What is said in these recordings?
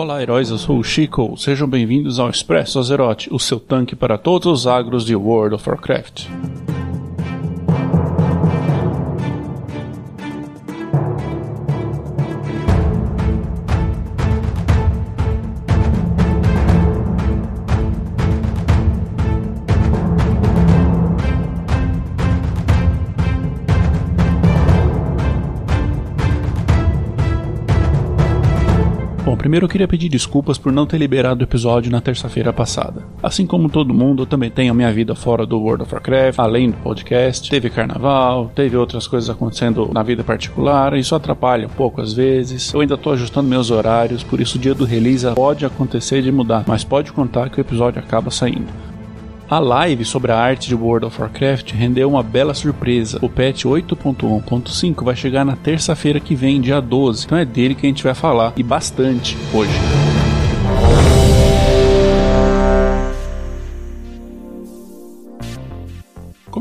Olá, heróis, eu sou o Chico. Sejam bem-vindos ao Expresso Azeroth, o seu tanque para todos os agros de World of Warcraft. Primeiro eu queria pedir desculpas por não ter liberado o episódio na terça-feira passada. Assim como todo mundo, eu também tenho a minha vida fora do World of Warcraft, além do podcast. Teve carnaval, teve outras coisas acontecendo na vida particular, isso atrapalha um pouco às vezes. Eu ainda tô ajustando meus horários, por isso o dia do release pode acontecer de mudar, mas pode contar que o episódio acaba saindo. A live sobre a arte de World of Warcraft rendeu uma bela surpresa. O patch 8.1.5 vai chegar na terça-feira que vem, dia 12. Então é dele que a gente vai falar e bastante hoje.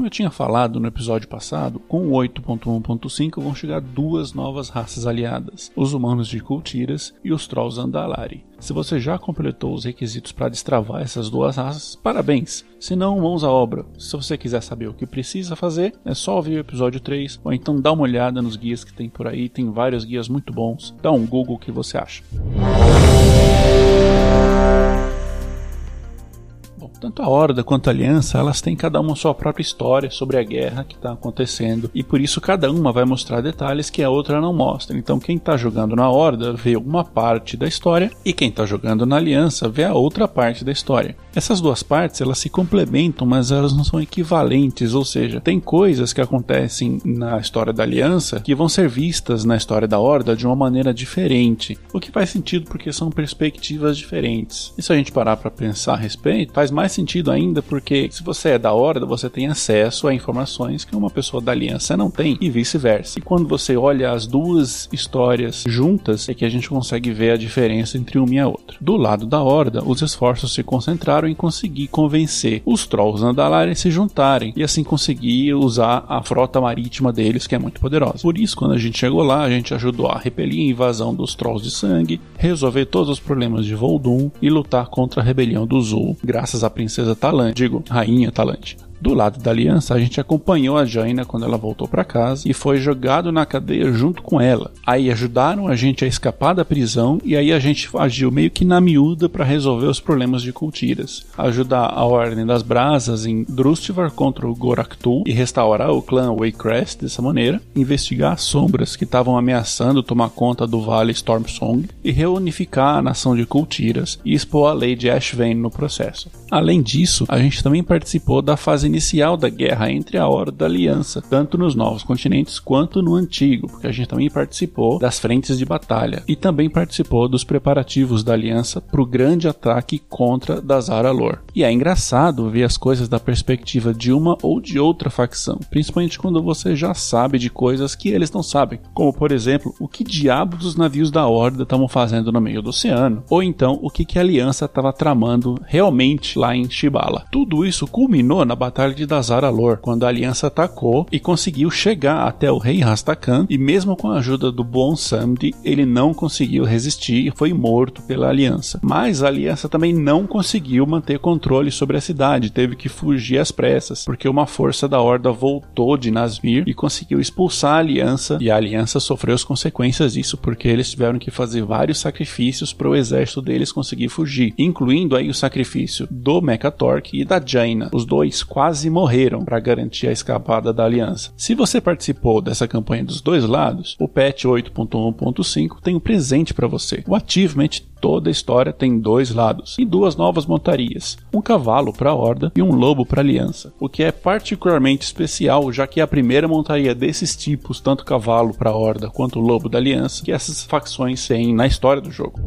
Eu tinha falado no episódio passado, com o 8.1.5 vão chegar duas novas raças aliadas, os humanos de Kultiras e os Trolls Andalari. Se você já completou os requisitos para destravar essas duas raças, parabéns! Se não, mãos à obra. Se você quiser saber o que precisa fazer, é só ouvir o episódio 3 ou então dá uma olhada nos guias que tem por aí, tem vários guias muito bons. Dá um Google que você acha. Tanto a Horda quanto a Aliança, elas têm cada uma sua própria história sobre a guerra que está acontecendo, e por isso cada uma vai mostrar detalhes que a outra não mostra. Então quem está jogando na Horda vê uma parte da história, e quem está jogando na Aliança vê a outra parte da história. Essas duas partes, elas se complementam, mas elas não são equivalentes, ou seja, tem coisas que acontecem na história da Aliança que vão ser vistas na história da Horda de uma maneira diferente, o que faz sentido porque são perspectivas diferentes. E se a gente parar para pensar a respeito, faz mais sentido ainda porque se você é da Horda, você tem acesso a informações que uma pessoa da Aliança não tem e vice-versa. E quando você olha as duas histórias juntas, é que a gente consegue ver a diferença entre uma e a outra. Do lado da Horda, os esforços se concentraram em conseguir convencer os Trolls Andalari a se juntarem e assim conseguir usar a frota marítima deles, que é muito poderosa. Por isso, quando a gente chegou lá, a gente ajudou a repelir a invasão dos Trolls de Sangue, resolver todos os problemas de Voldum e lutar contra a rebelião do Zul, graças à princesa Talante, digo, rainha Talante. Do lado da aliança, a gente acompanhou a Jaina quando ela voltou para casa e foi jogado na cadeia junto com ela. Aí ajudaram a gente a escapar da prisão e aí a gente agiu meio que na miúda para resolver os problemas de Cultiras. Ajudar a Ordem das Brasas em Drustivar contra o Goraktul e restaurar o clã Waycrest dessa maneira, investigar as sombras que estavam ameaçando tomar conta do Vale Stormsong e reunificar a nação de Cultiras e expor a lei de Ashvane no processo. Além disso, a gente também participou da fase inicial da guerra entre a Horda da Aliança, tanto nos novos continentes quanto no antigo, porque a gente também participou das frentes de batalha e também participou dos preparativos da Aliança para o grande ataque contra Dazar Alor. E é engraçado ver as coisas da perspectiva de uma ou de outra facção, principalmente quando você já sabe de coisas que eles não sabem, como por exemplo, o que diabos os navios da Horda estavam fazendo no meio do oceano, ou então o que, que a Aliança estava tramando realmente lá em Shibala. Tudo isso culminou na Batalha de Dazar Alor, quando a aliança atacou e conseguiu chegar até o rei Rastakhan, e mesmo com a ajuda do Bon Samdi, ele não conseguiu resistir e foi morto pela aliança. Mas a aliança também não conseguiu manter controle sobre a cidade, teve que fugir às pressas, porque uma força da Horda voltou de Nasmir e conseguiu expulsar a aliança, e a aliança sofreu as consequências disso, porque eles tiveram que fazer vários sacrifícios para o exército deles conseguir fugir, incluindo aí o sacrifício do Mechatork e da Jaina. Os dois quase morreram para garantir a escapada da aliança. Se você participou dessa campanha dos dois lados, o patch 8.1.5 tem um presente para você. O Achievement Toda a história tem dois lados e duas novas montarias: um cavalo para a Horda e um lobo para a Aliança, o que é particularmente especial, já que é a primeira montaria desses tipos, tanto cavalo para a Horda quanto lobo da Aliança, que essas facções têm na história do jogo.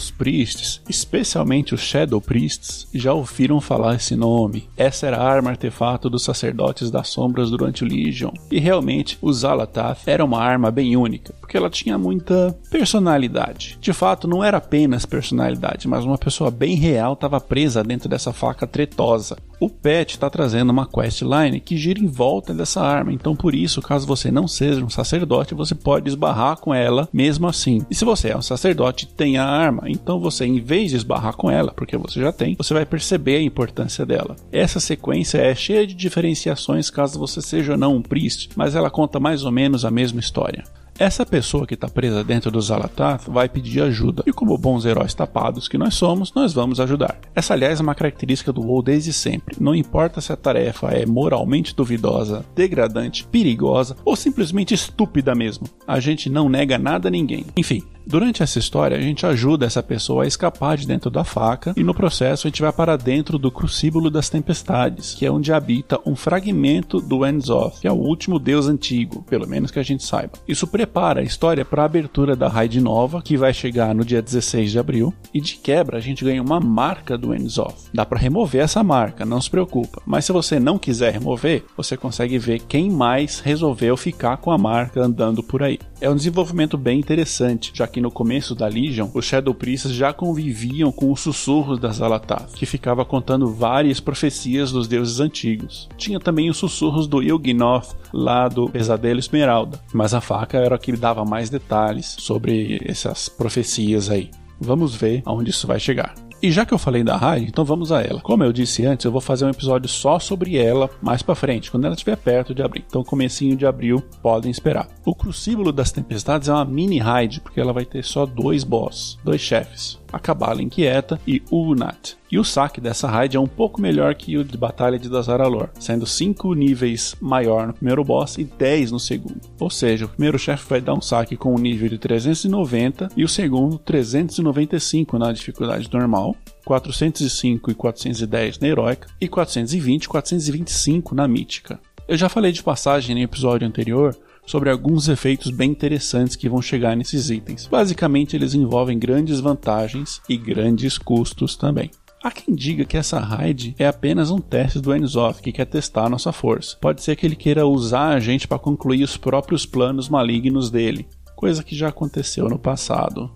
Os priests, especialmente os Shadow Priests, já ouviram falar esse nome. Essa era a arma artefato dos sacerdotes das sombras durante o Legion. E realmente, o Zalatath era uma arma bem única, porque ela tinha muita personalidade. De fato, não era apenas personalidade, mas uma pessoa bem real estava presa dentro dessa faca tretosa. O Pet está trazendo uma questline que gira em volta dessa arma, então por isso, caso você não seja um sacerdote, você pode esbarrar com ela mesmo assim. E se você é um sacerdote tem a arma, então você, em vez de esbarrar com ela, porque você já tem, você vai perceber a importância dela. Essa sequência é cheia de diferenciações caso você seja ou não um priest, mas ela conta mais ou menos a mesma história. Essa pessoa que está presa dentro do Zalatath vai pedir ajuda, e como bons heróis tapados que nós somos, nós vamos ajudar. Essa, aliás, é uma característica do WoW desde sempre. Não importa se a tarefa é moralmente duvidosa, degradante, perigosa ou simplesmente estúpida mesmo. A gente não nega nada a ninguém. Enfim, Durante essa história, a gente ajuda essa pessoa a escapar de dentro da faca e no processo a gente vai para dentro do Crucíbulo das Tempestades, que é onde habita um fragmento do Enzoth, que é o último deus antigo, pelo menos que a gente saiba. Isso prepara a história para a abertura da raid nova, que vai chegar no dia 16 de abril, e de quebra a gente ganha uma marca do Enzoth. Dá para remover essa marca, não se preocupa. Mas se você não quiser remover, você consegue ver quem mais resolveu ficar com a marca andando por aí. É um desenvolvimento bem interessante, já que no começo da Legion, os Shadow Priests já conviviam com os sussurros das Zalatath, que ficava contando várias profecias dos deuses antigos. Tinha também os sussurros do Ilgnoth, lá do Pesadelo Esmeralda, mas a faca era a que dava mais detalhes sobre essas profecias aí. Vamos ver aonde isso vai chegar. E já que eu falei da Raid, então vamos a ela. Como eu disse antes, eu vou fazer um episódio só sobre ela mais para frente, quando ela estiver perto de abril. Então, comecinho de abril, podem esperar. O Crucíbulo das Tempestades é uma mini raid, porque ela vai ter só dois boss, dois chefes a Cabala Inquieta e Unat. E o saque dessa raid é um pouco melhor que o de Batalha de Dazaralor, sendo 5 níveis maior no primeiro boss e 10 no segundo. Ou seja, o primeiro chefe vai dar um saque com um nível de 390 e o segundo 395 na dificuldade normal, 405 e 410 na heróica e 420 e 425 na mítica. Eu já falei de passagem no episódio anterior sobre alguns efeitos bem interessantes que vão chegar nesses itens. Basicamente, eles envolvem grandes vantagens e grandes custos também. Há quem diga que essa raid é apenas um teste do Enzoth que quer testar a nossa força. Pode ser que ele queira usar a gente para concluir os próprios planos malignos dele, coisa que já aconteceu no passado.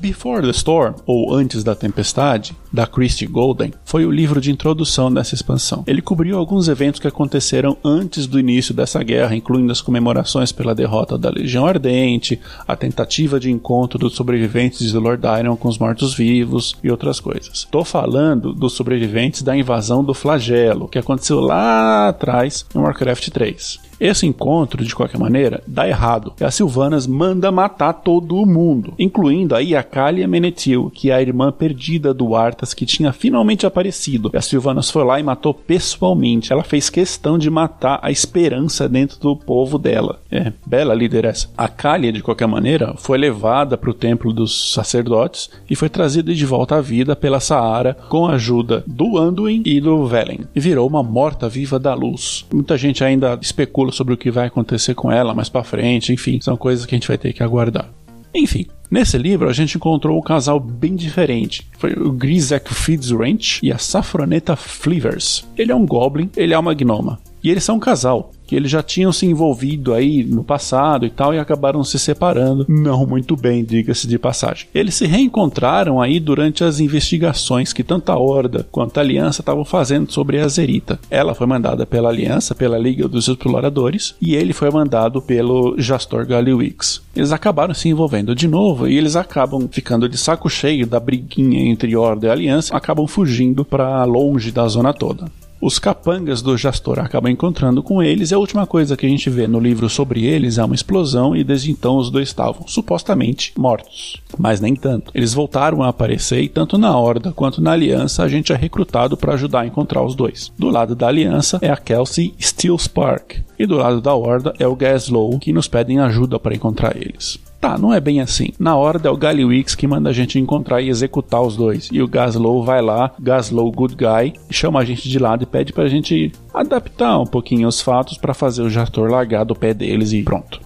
Before the Storm, ou Antes da Tempestade, da Christie Golden, foi o livro de introdução dessa expansão. Ele cobriu alguns eventos que aconteceram antes do início dessa guerra, incluindo as comemorações pela derrota da Legião Ardente, a tentativa de encontro dos sobreviventes de Lord Iron com os mortos-vivos e outras coisas. Estou falando dos sobreviventes da invasão do Flagelo, que aconteceu lá atrás no Warcraft 3. Esse encontro, de qualquer maneira, dá errado. E a Silvanas manda matar todo mundo, incluindo a Iakalia Menetil, que é a irmã perdida do Arthas que tinha finalmente aparecido. E a Silvanas foi lá e matou pessoalmente. Ela fez questão de matar a esperança dentro do povo dela. É, bela liderança. A Kalia, de qualquer maneira, foi levada para o templo dos sacerdotes e foi trazida de volta à vida pela Saara com a ajuda do Anduin e do Velen. E virou uma morta-viva da luz. Muita gente ainda especula especula sobre o que vai acontecer com ela mais para frente, enfim, são coisas que a gente vai ter que aguardar. Enfim, nesse livro a gente encontrou um casal bem diferente. Foi o Grisek Fitzranch e a Safroneta Flivers. Ele é um goblin, ele é uma gnoma. E eles são um casal que eles já tinham se envolvido aí no passado e tal e acabaram se separando, não muito bem, diga-se de passagem. Eles se reencontraram aí durante as investigações que tanto a Horda quanto a Aliança estavam fazendo sobre a Zerita. Ela foi mandada pela Aliança, pela Liga dos Exploradores, e ele foi mandado pelo Jastor Galiwix. Eles acabaram se envolvendo de novo e eles acabam ficando de saco cheio da briguinha entre Horda e Aliança, acabam fugindo para longe da zona toda. Os capangas do Jastor acabam encontrando com eles e a última coisa que a gente vê no livro sobre eles é uma explosão e desde então os dois estavam supostamente mortos. Mas nem tanto. Eles voltaram a aparecer e tanto na Horda quanto na Aliança a gente é recrutado para ajudar a encontrar os dois. Do lado da Aliança é a Kelsey Steelspark e do lado da Horda é o Gaslow que nos pedem ajuda para encontrar eles. Tá, não é bem assim. Na hora é o Gallywix que manda a gente encontrar e executar os dois. E o Gaslow vai lá, Gaslow Good Guy, chama a gente de lado e pede pra gente adaptar um pouquinho os fatos para fazer o Jastor largar do pé deles e pronto.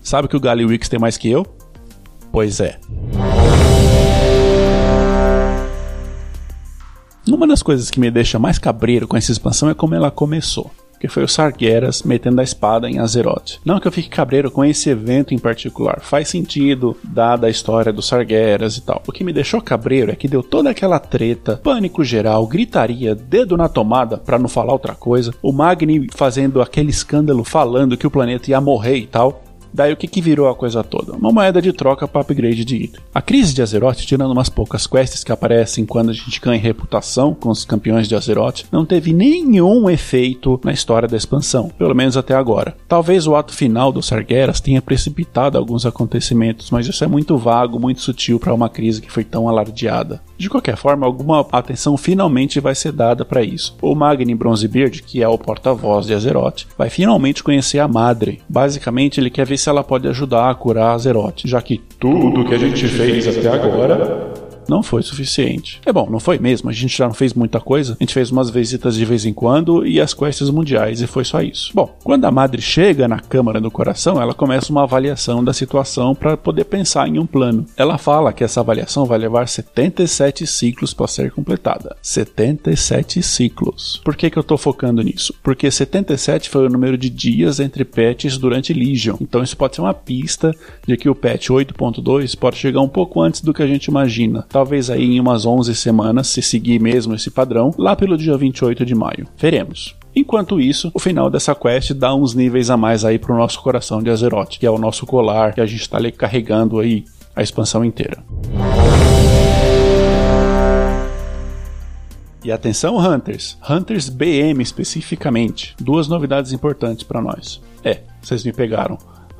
Sabe que o Gallywix tem mais que eu? Pois é. Uma das coisas que me deixa mais cabreiro com essa expansão é como ela começou. Que foi o Sargeras metendo a espada em Azeroth. Não que eu fique cabreiro com esse evento em particular, faz sentido, dada a história do Sargeras e tal. O que me deixou cabreiro é que deu toda aquela treta, pânico geral, gritaria, dedo na tomada, para não falar outra coisa, o Magni fazendo aquele escândalo falando que o planeta ia morrer e tal. Daí o que, que virou a coisa toda? Uma moeda de troca para upgrade de item. A crise de Azeroth, tirando umas poucas quests que aparecem quando a gente ganha reputação com os campeões de Azeroth, não teve nenhum efeito na história da expansão, pelo menos até agora. Talvez o ato final do Sargeras tenha precipitado alguns acontecimentos, mas isso é muito vago, muito sutil para uma crise que foi tão alardeada. De qualquer forma, alguma atenção finalmente vai ser dada para isso. O Magni Bronzebeard, que é o porta-voz de Azeroth, vai finalmente conhecer a Madre. Basicamente, ele quer ver se ela pode ajudar a curar Azeroth, já que tudo que a gente fez até agora não foi suficiente. É bom, não foi mesmo, a gente já não fez muita coisa, a gente fez umas visitas de vez em quando e as quests mundiais e foi só isso. Bom, quando a madre chega na Câmara do Coração, ela começa uma avaliação da situação para poder pensar em um plano. Ela fala que essa avaliação vai levar 77 ciclos para ser completada. 77 ciclos. Por que, que eu tô focando nisso? Porque 77 foi o número de dias entre patches durante Legion. Então isso pode ser uma pista de que o patch 8.2 pode chegar um pouco antes do que a gente imagina. Tá talvez aí em umas 11 semanas, se seguir mesmo esse padrão, lá pelo dia 28 de maio. Veremos. Enquanto isso, o final dessa quest dá uns níveis a mais aí pro nosso coração de Azeroth, que é o nosso colar que a gente está ali carregando aí a expansão inteira. E atenção, Hunters! Hunters BM especificamente. Duas novidades importantes para nós. É, vocês me pegaram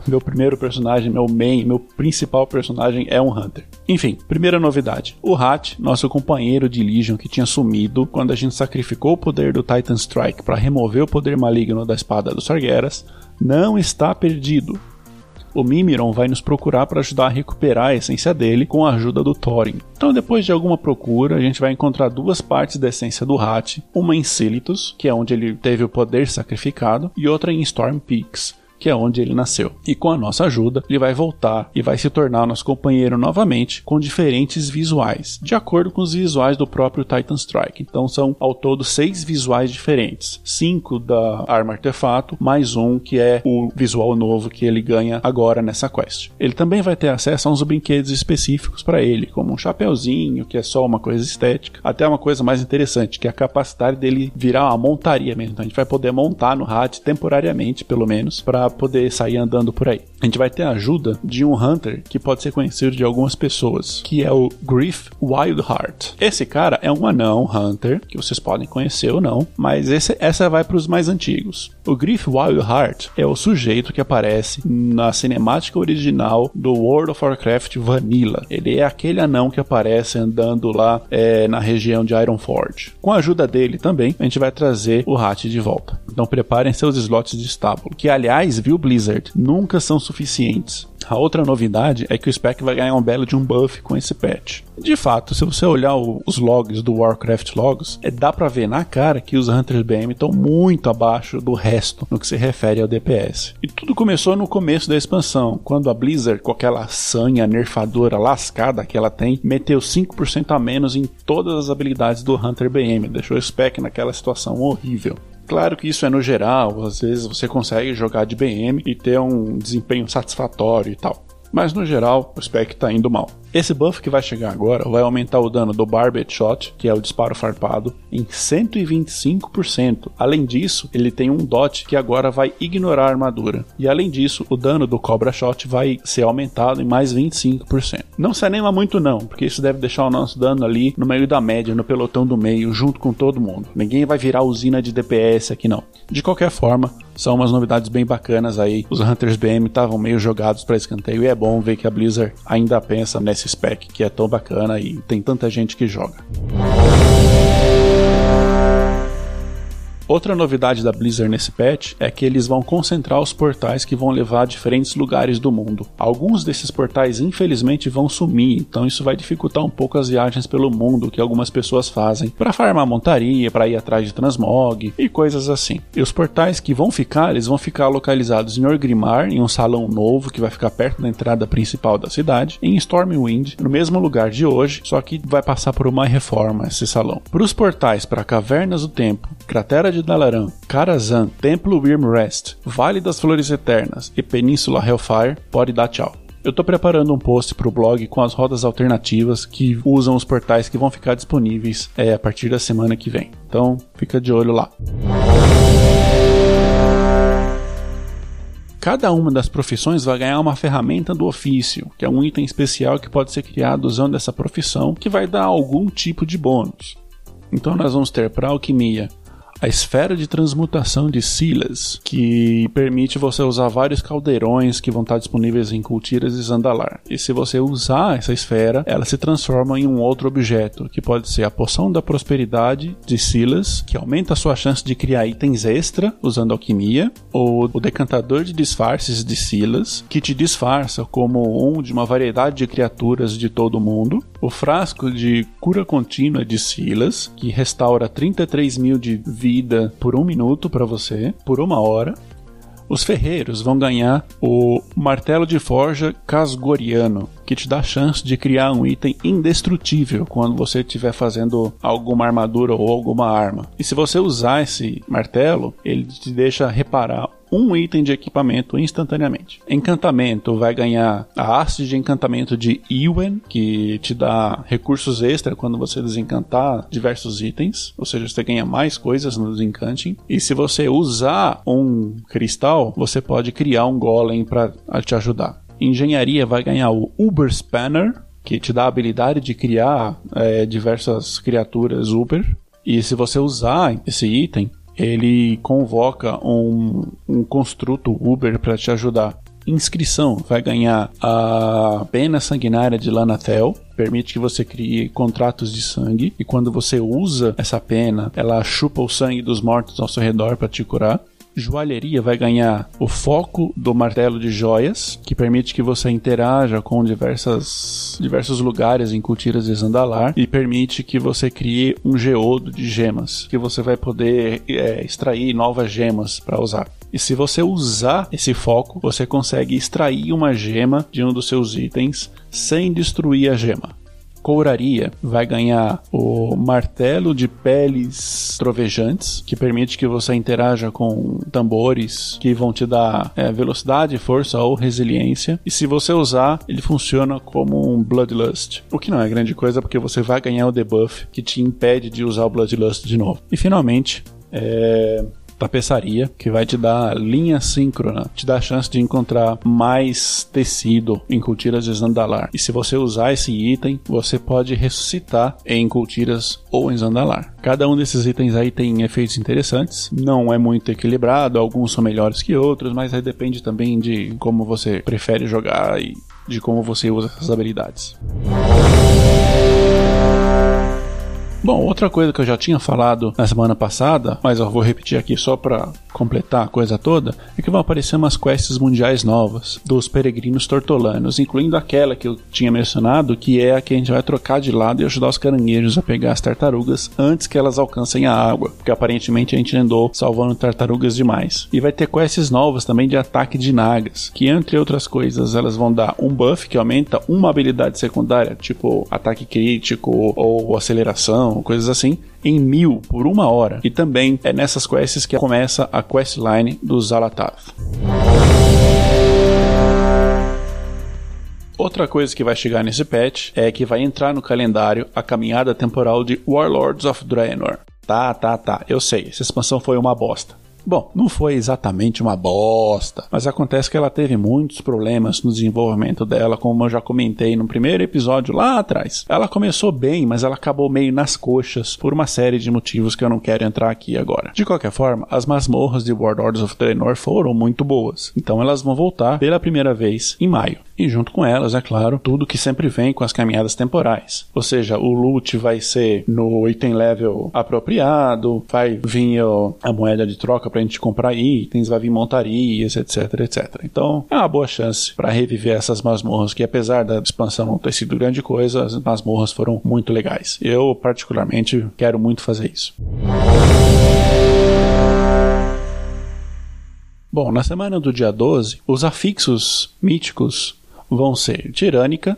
meu primeiro personagem, meu main, meu principal personagem é um Hunter. Enfim, primeira novidade. O Hat, nosso companheiro de Legion que tinha sumido quando a gente sacrificou o poder do Titan Strike para remover o poder maligno da espada dos Sargeras, não está perdido. O Mimiron vai nos procurar para ajudar a recuperar a essência dele com a ajuda do Thorin. Então, depois de alguma procura, a gente vai encontrar duas partes da essência do Hat, uma em Silitus, que é onde ele teve o poder sacrificado, e outra em Storm Peaks, que é onde ele nasceu. E com a nossa ajuda, ele vai voltar e vai se tornar nosso companheiro novamente com diferentes visuais, de acordo com os visuais do próprio Titan Strike. Então são ao todo seis visuais diferentes: cinco da arma artefato, mais um que é o visual novo que ele ganha agora nessa quest. Ele também vai ter acesso a uns brinquedos específicos para ele, como um chapeuzinho, que é só uma coisa estética, até uma coisa mais interessante, que é a capacidade dele virar uma montaria mesmo. Então a gente vai poder montar no Hat temporariamente, pelo menos, para poder sair andando por aí. A gente vai ter a ajuda de um Hunter que pode ser conhecido de algumas pessoas, que é o Griff Wildheart. Esse cara é um anão Hunter, que vocês podem conhecer ou não, mas esse, essa vai para os mais antigos. O Griff Wildheart é o sujeito que aparece na cinemática original do World of Warcraft Vanilla. Ele é aquele anão que aparece andando lá é, na região de Ironforge. Com a ajuda dele também, a gente vai trazer o Hat de volta. Então preparem seus slots de estábulo, que aliás viu, Blizzard, nunca são suficientes. A outra novidade é que o Spec vai ganhar um belo de um buff com esse patch. De fato, se você olhar o, os logs do Warcraft Logs, é, dá para ver na cara que os Hunters BM estão muito abaixo do resto no que se refere ao DPS. E tudo começou no começo da expansão, quando a Blizzard, com aquela sanha nerfadora lascada que ela tem, meteu 5% a menos em todas as habilidades do Hunter BM, deixou o Spec naquela situação horrível. Claro que isso é no geral, às vezes você consegue jogar de BM e ter um desempenho satisfatório e tal. Mas no geral, o spec está indo mal. Esse buff que vai chegar agora vai aumentar o dano do Barbed Shot, que é o disparo farpado, em 125%. Além disso, ele tem um dot que agora vai ignorar a armadura. E além disso, o dano do Cobra Shot vai ser aumentado em mais 25%. Não se anima muito não, porque isso deve deixar o nosso dano ali no meio da média, no pelotão do meio, junto com todo mundo. Ninguém vai virar usina de DPS aqui não. De qualquer forma, são umas novidades bem bacanas aí. Os Hunters BM estavam meio jogados para escanteio e é bom ver que a Blizzard ainda pensa nesse spec que é tão bacana e tem tanta gente que joga. Outra novidade da Blizzard nesse patch é que eles vão concentrar os portais que vão levar a diferentes lugares do mundo. Alguns desses portais, infelizmente, vão sumir, então isso vai dificultar um pouco as viagens pelo mundo que algumas pessoas fazem para farmar montaria, para ir atrás de transmog e coisas assim. E os portais que vão ficar, eles vão ficar localizados em Orgrimmar, em um salão novo que vai ficar perto da entrada principal da cidade, em Stormwind, no mesmo lugar de hoje, só que vai passar por uma reforma esse salão. Para os portais para Cavernas do Tempo, Cratera de de Dalaran, Karazhan, Templo Wyrmrest, Vale das Flores Eternas e Península Hellfire, pode dar tchau. Eu tô preparando um post pro blog com as rodas alternativas que usam os portais que vão ficar disponíveis é, a partir da semana que vem. Então fica de olho lá. Cada uma das profissões vai ganhar uma ferramenta do ofício, que é um item especial que pode ser criado usando essa profissão, que vai dar algum tipo de bônus. Então nós vamos ter para alquimia a esfera de transmutação de Silas, que permite você usar vários caldeirões que vão estar disponíveis em Cultiras e Zandalar. E se você usar essa esfera, ela se transforma em um outro objeto, que pode ser a poção da prosperidade de Silas, que aumenta a sua chance de criar itens extra usando alquimia, ou o decantador de disfarces de Silas, que te disfarça como um de uma variedade de criaturas de todo o mundo, o frasco de cura contínua de Silas, que restaura 33 mil de vida por um minuto para você, por uma hora. Os ferreiros vão ganhar o martelo de forja casgoriano, que te dá a chance de criar um item indestrutível quando você estiver fazendo alguma armadura ou alguma arma. E se você usar esse martelo, ele te deixa reparar um item de equipamento instantaneamente. Encantamento vai ganhar a haste de encantamento de Ewen, que te dá recursos extra quando você desencantar diversos itens, ou seja, você ganha mais coisas no desencanting. E se você usar um cristal, você pode criar um golem para te ajudar. Engenharia vai ganhar o Uber Spanner, que te dá a habilidade de criar é, diversas criaturas Uber. E se você usar esse item, ele convoca um, um construto Uber para te ajudar. Inscrição vai ganhar a pena sanguinária de Lanatel, permite que você crie contratos de sangue. E quando você usa essa pena, ela chupa o sangue dos mortos ao seu redor para te curar joalheria vai ganhar o foco do martelo de joias, que permite que você interaja com diversas, diversos lugares em Cultiras e Zandalar, e permite que você crie um geodo de gemas, que você vai poder é, extrair novas gemas para usar. E se você usar esse foco, você consegue extrair uma gema de um dos seus itens sem destruir a gema. Couraria vai ganhar o martelo de peles trovejantes, que permite que você interaja com tambores que vão te dar é, velocidade, força ou resiliência. E se você usar, ele funciona como um Bloodlust, o que não é grande coisa porque você vai ganhar o debuff que te impede de usar o Bloodlust de novo. E finalmente, é, tapeçaria, que vai te dar linha síncrona, te dá a chance de encontrar mais tecido em cultiras de Zandalar. E se você usar esse item, você pode ressuscitar em cultiras ou em Zandalar. Cada um desses itens aí tem efeitos interessantes, não é muito equilibrado, alguns são melhores que outros, mas aí depende também de como você prefere jogar e de como você usa essas habilidades. Bom, outra coisa que eu já tinha falado na semana passada, mas eu vou repetir aqui só para completar a coisa toda, é que vão aparecer umas quests mundiais novas dos peregrinos tortolanos, incluindo aquela que eu tinha mencionado, que é a que a gente vai trocar de lado e ajudar os caranguejos a pegar as tartarugas antes que elas alcancem a água, porque aparentemente a gente andou salvando tartarugas demais. E vai ter quests novas também de ataque de nagas, que entre outras coisas elas vão dar um buff que aumenta uma habilidade secundária, tipo ataque crítico ou aceleração coisas assim, em mil por uma hora. E também é nessas quests que começa a questline do Zalatath. Outra coisa que vai chegar nesse patch é que vai entrar no calendário a caminhada temporal de Warlords of Draenor. Tá, tá, tá, eu sei, essa expansão foi uma bosta. Bom, não foi exatamente uma bosta, mas acontece que ela teve muitos problemas no desenvolvimento dela, como eu já comentei no primeiro episódio lá atrás. Ela começou bem, mas ela acabou meio nas coxas por uma série de motivos que eu não quero entrar aqui agora. De qualquer forma, as masmorras de Warlords of Draenor foram muito boas, então elas vão voltar pela primeira vez em maio e junto com elas, é claro, tudo que sempre vem com as caminhadas temporais. Ou seja, o loot vai ser no item level apropriado, vai vir a moeda de troca pra gente comprar itens, vai vir montarias, etc, etc. Então, é uma boa chance para reviver essas masmorras que apesar da expansão não ter sido grande coisa, as masmorras foram muito legais. Eu particularmente quero muito fazer isso. Bom, na semana do dia 12, os afixos míticos vão ser tirânica,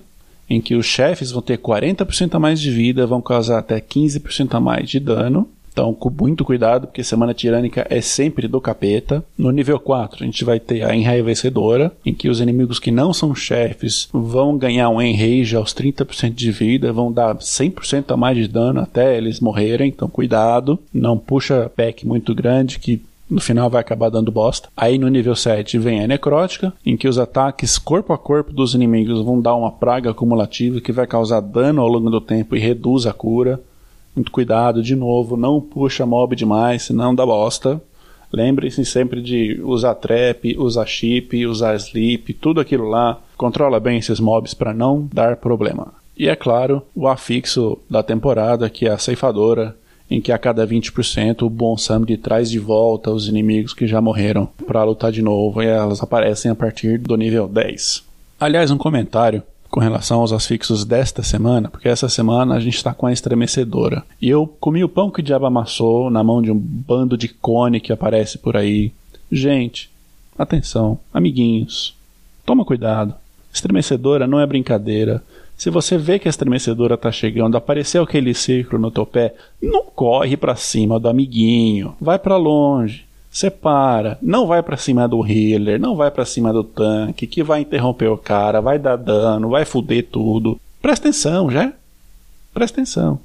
em que os chefes vão ter 40% a mais de vida, vão causar até 15% a mais de dano. Então, com muito cuidado, porque Semana Tirânica é sempre do capeta. No nível 4, a gente vai ter a Enraivecedora, em que os inimigos que não são chefes vão ganhar um Enrage aos 30% de vida, vão dar 100% a mais de dano até eles morrerem. Então, cuidado. Não puxa pack muito grande, que no final vai acabar dando bosta. Aí no nível 7 vem a necrótica, em que os ataques corpo a corpo dos inimigos vão dar uma praga acumulativa que vai causar dano ao longo do tempo e reduz a cura. Muito cuidado, de novo, não puxa mob demais, senão dá bosta. Lembre-se sempre de usar trap, usar chip, usar sleep, tudo aquilo lá. Controla bem esses mobs para não dar problema. E é claro, o afixo da temporada, que é a ceifadora, em que a cada 20% o Bon Samedi traz de volta os inimigos que já morreram para lutar de novo e elas aparecem a partir do nível 10. Aliás, um comentário com relação aos afixos desta semana, porque essa semana a gente está com a estremecedora. E eu comi o pão que o diabo amassou na mão de um bando de cone que aparece por aí. Gente, atenção, amiguinhos, toma cuidado. Estremecedora não é brincadeira. Se você vê que a estremecedora está chegando, apareceu aquele círculo no teu pé, não corre para cima do amiguinho, vai para longe. Separa, não vai para cima do healer, não vai para cima do tanque, que vai interromper o cara, vai dar dano, vai foder tudo. Presta atenção, já? Presta atenção.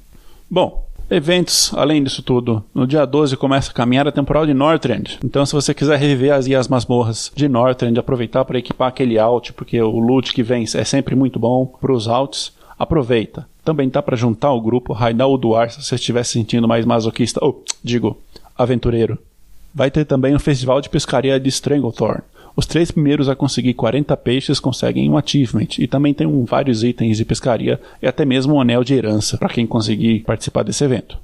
Bom, Eventos, além disso tudo, no dia 12 começa a caminhada temporal de Northrend. Então, se você quiser reviver as, as masmorras de Northrend, aproveitar para equipar aquele alt, porque o loot que vem é sempre muito bom para os alts, aproveita. Também tá para juntar o grupo Raidal Duar se você estiver se sentindo mais masoquista, ou, digo, aventureiro. Vai ter também o festival de pescaria de Stranglethorn. Os três primeiros a conseguir 40 peixes conseguem um achievement e também tem um, vários itens de pescaria e até mesmo um anel de herança para quem conseguir participar desse evento.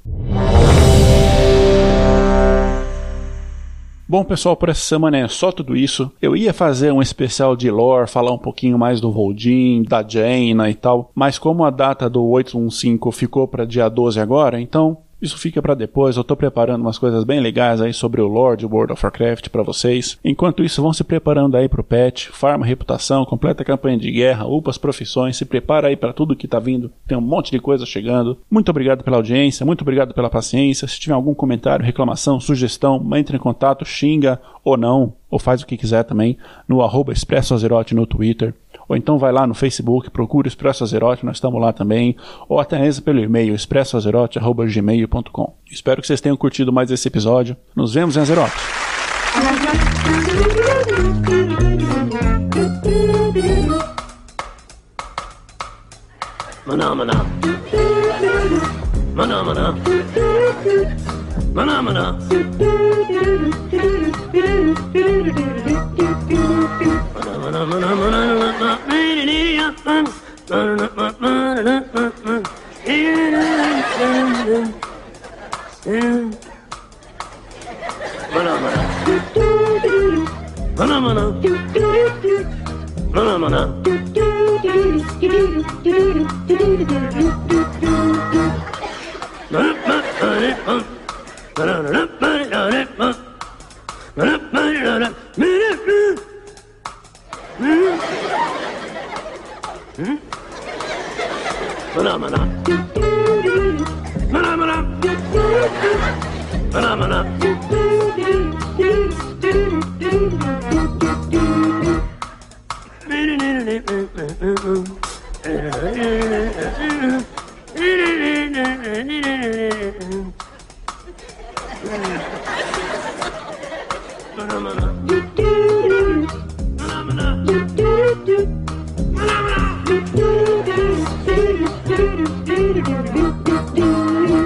Bom, pessoal, por essa semana é só tudo isso. Eu ia fazer um especial de lore, falar um pouquinho mais do Voldin, da Jaina e tal, mas como a data do 815 ficou para dia 12 agora, então isso fica para depois. Eu tô preparando umas coisas bem legais aí sobre o Lord World of Warcraft para vocês. Enquanto isso, vão se preparando aí pro patch, farma reputação, completa a campanha de guerra, upa as profissões, se prepara aí para tudo que tá vindo. Tem um monte de coisa chegando. Muito obrigado pela audiência, muito obrigado pela paciência. Se tiver algum comentário, reclamação, sugestão, entre em contato, xinga ou não, ou faz o que quiser também no arroba Expresso Azerote no Twitter ou então vai lá no Facebook, procura Expresso Azerote, nós estamos lá também, ou até mesmo pelo e-mail expressoazerote.gmail.com. Espero que vocês tenham curtido mais esse episódio. Nos vemos em Azerote. Maná, maná. Maná, maná. Maná, maná. Maná,